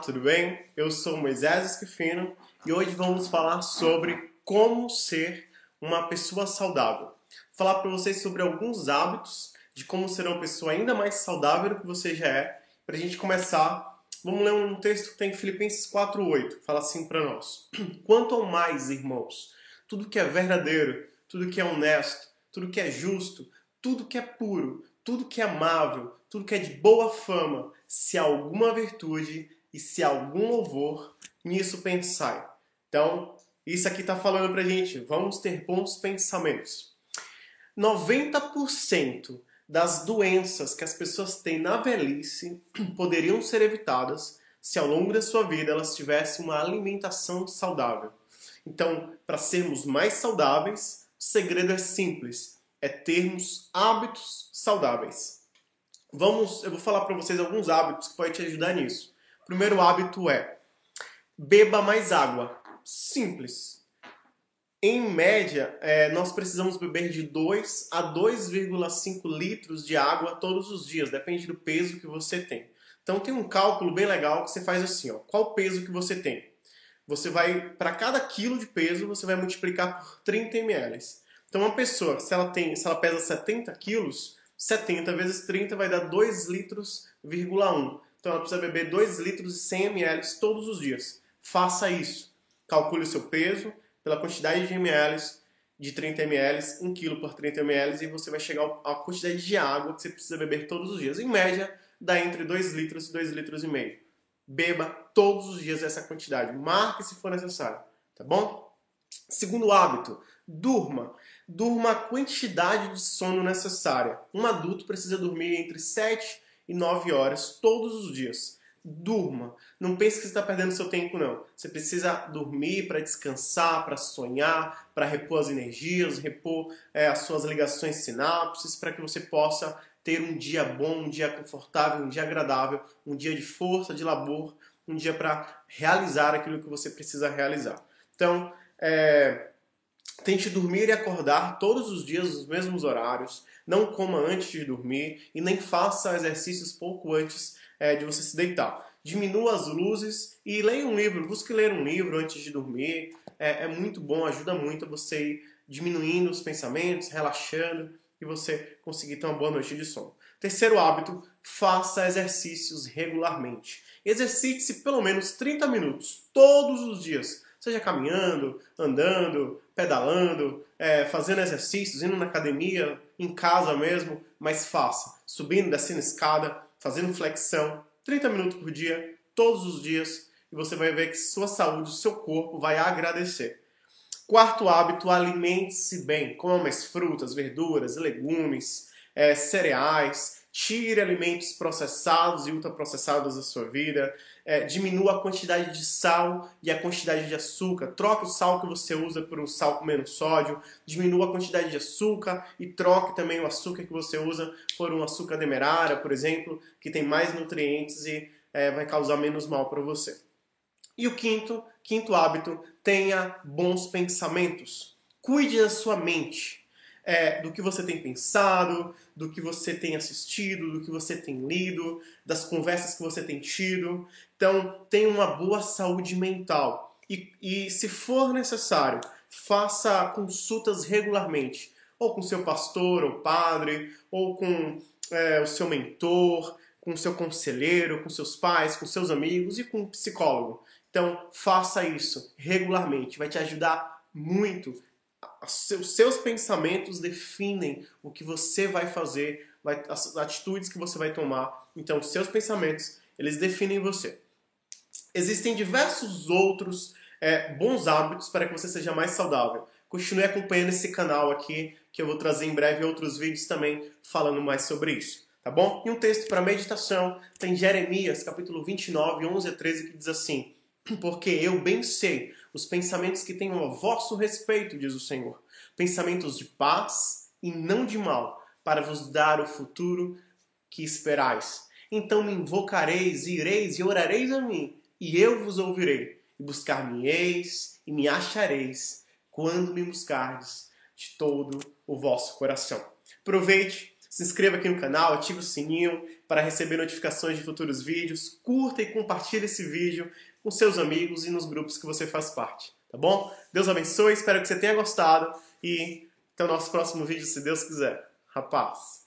tudo bem? Eu sou Moisés Esquifino e hoje vamos falar sobre como ser uma pessoa saudável. Vou falar para vocês sobre alguns hábitos de como ser uma pessoa ainda mais saudável do que você já é. Para a gente começar, vamos ler um texto que tem em Filipenses 4:8. Fala assim para nós: Quanto ao mais, irmãos, tudo que é verdadeiro, tudo que é honesto, tudo que é justo, tudo que é puro, tudo que é amável, tudo que é de boa fama, se há alguma virtude e se algum louvor, nisso pensai. Então, isso aqui está falando para gente, vamos ter bons pensamentos. 90% das doenças que as pessoas têm na velhice poderiam ser evitadas se ao longo da sua vida elas tivessem uma alimentação saudável. Então, para sermos mais saudáveis, o segredo é simples, é termos hábitos saudáveis. Vamos, eu vou falar para vocês alguns hábitos que podem te ajudar nisso primeiro hábito é beba mais água. Simples. Em média, é, nós precisamos beber de 2 a 2,5 litros de água todos os dias, depende do peso que você tem. Então tem um cálculo bem legal que você faz assim, ó, qual peso que você tem? Você vai, para cada quilo de peso, você vai multiplicar por 30 ml. Então uma pessoa, se ela tem, se ela pesa 70 quilos, 70 vezes 30 vai dar 2 litros,1. Então ela precisa beber 2 litros e 100 ml todos os dias. Faça isso. Calcule o seu peso pela quantidade de ml de 30 ml, 1 kg por 30 ml, e você vai chegar à quantidade de água que você precisa beber todos os dias. Em média, dá entre 2 litros e 2 litros e meio. Beba todos os dias essa quantidade. Marque se for necessário, tá bom? Segundo hábito, durma. Durma a quantidade de sono necessária. Um adulto precisa dormir entre 7 e 9 horas todos os dias. Durma. Não pense que você está perdendo seu tempo, não. Você precisa dormir para descansar, para sonhar, para repor as energias, repor é, as suas ligações sinapses, para que você possa ter um dia bom, um dia confortável, um dia agradável, um dia de força, de labor, um dia para realizar aquilo que você precisa realizar. Então, é, tente dormir e acordar todos os dias nos mesmos horários não coma antes de dormir e nem faça exercícios pouco antes é, de você se deitar. Diminua as luzes e leia um livro, busque ler um livro antes de dormir. É, é muito bom, ajuda muito a você ir diminuindo os pensamentos, relaxando e você conseguir ter uma boa noite de sono. Terceiro hábito, faça exercícios regularmente. Exercite-se pelo menos 30 minutos todos os dias seja caminhando, andando, pedalando, é, fazendo exercícios, indo na academia, em casa mesmo, mas faça. Subindo, descendo escada, fazendo flexão, 30 minutos por dia, todos os dias, e você vai ver que sua saúde, seu corpo vai agradecer. Quarto hábito, alimente-se bem. Coma mais frutas, verduras, legumes, é, cereais, tire alimentos processados e ultraprocessados da sua vida, é, diminua a quantidade de sal e a quantidade de açúcar, troque o sal que você usa por um sal com menos sódio, diminua a quantidade de açúcar e troque também o açúcar que você usa por um açúcar demerara, por exemplo, que tem mais nutrientes e é, vai causar menos mal para você. E o quinto, quinto hábito, tenha bons pensamentos. Cuide da sua mente é, do que você tem pensado, do que você tem assistido, do que você tem lido, das conversas que você tem tido. Então, tenha uma boa saúde mental. E, e se for necessário, faça consultas regularmente, ou com seu pastor ou padre, ou com é, o seu mentor, com seu conselheiro, com seus pais, com seus amigos e com um psicólogo. Então, faça isso regularmente, vai te ajudar muito os seus pensamentos definem o que você vai fazer, as atitudes que você vai tomar. Então, os seus pensamentos, eles definem você. Existem diversos outros é, bons hábitos para que você seja mais saudável. Continue acompanhando esse canal aqui, que eu vou trazer em breve outros vídeos também falando mais sobre isso. Tá bom? E um texto para meditação tem Jeremias, capítulo 29, 11 a 13, que diz assim: Porque eu bem sei os pensamentos que tenham a vosso respeito, diz o Senhor. Pensamentos de paz e não de mal, para vos dar o futuro que esperais. Então me invocareis, ireis e orareis a mim, e eu vos ouvirei. E buscar-me-eis e me achareis, quando me buscardes de todo o vosso coração. Aproveite, Se inscreva aqui no canal, ative o sininho para receber notificações de futuros vídeos, curta e compartilhe esse vídeo com seus amigos e nos grupos que você faz parte, tá bom? Deus abençoe, espero que você tenha gostado e até o nosso próximo vídeo, se Deus quiser. Rapaz!